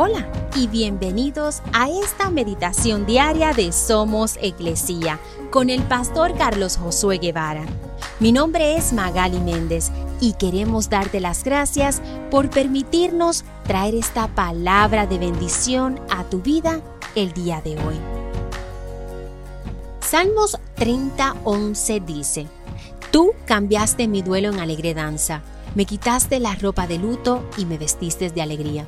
Hola y bienvenidos a esta meditación diaria de Somos Iglesia con el pastor Carlos Josué Guevara. Mi nombre es Magali Méndez y queremos darte las gracias por permitirnos traer esta palabra de bendición a tu vida el día de hoy. Salmos 30:11 dice, Tú cambiaste mi duelo en alegre danza, me quitaste la ropa de luto y me vestiste de alegría.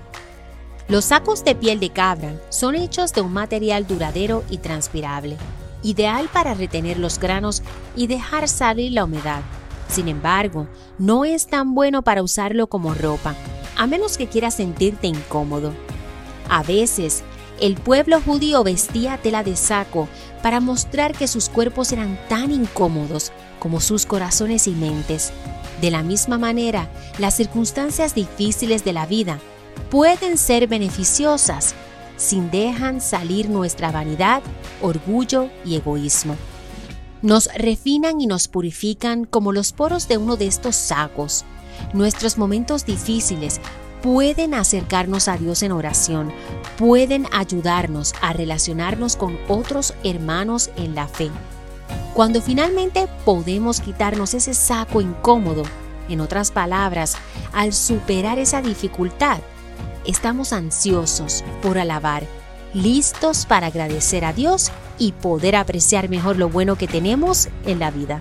Los sacos de piel de cabra son hechos de un material duradero y transpirable, ideal para retener los granos y dejar salir la humedad. Sin embargo, no es tan bueno para usarlo como ropa, a menos que quieras sentirte incómodo. A veces, el pueblo judío vestía tela de saco para mostrar que sus cuerpos eran tan incómodos como sus corazones y mentes. De la misma manera, las circunstancias difíciles de la vida pueden ser beneficiosas sin dejan salir nuestra vanidad, orgullo y egoísmo. Nos refinan y nos purifican como los poros de uno de estos sacos. Nuestros momentos difíciles pueden acercarnos a Dios en oración, pueden ayudarnos a relacionarnos con otros hermanos en la fe. Cuando finalmente podemos quitarnos ese saco incómodo, en otras palabras, al superar esa dificultad, estamos ansiosos por alabar, listos para agradecer a Dios y poder apreciar mejor lo bueno que tenemos en la vida.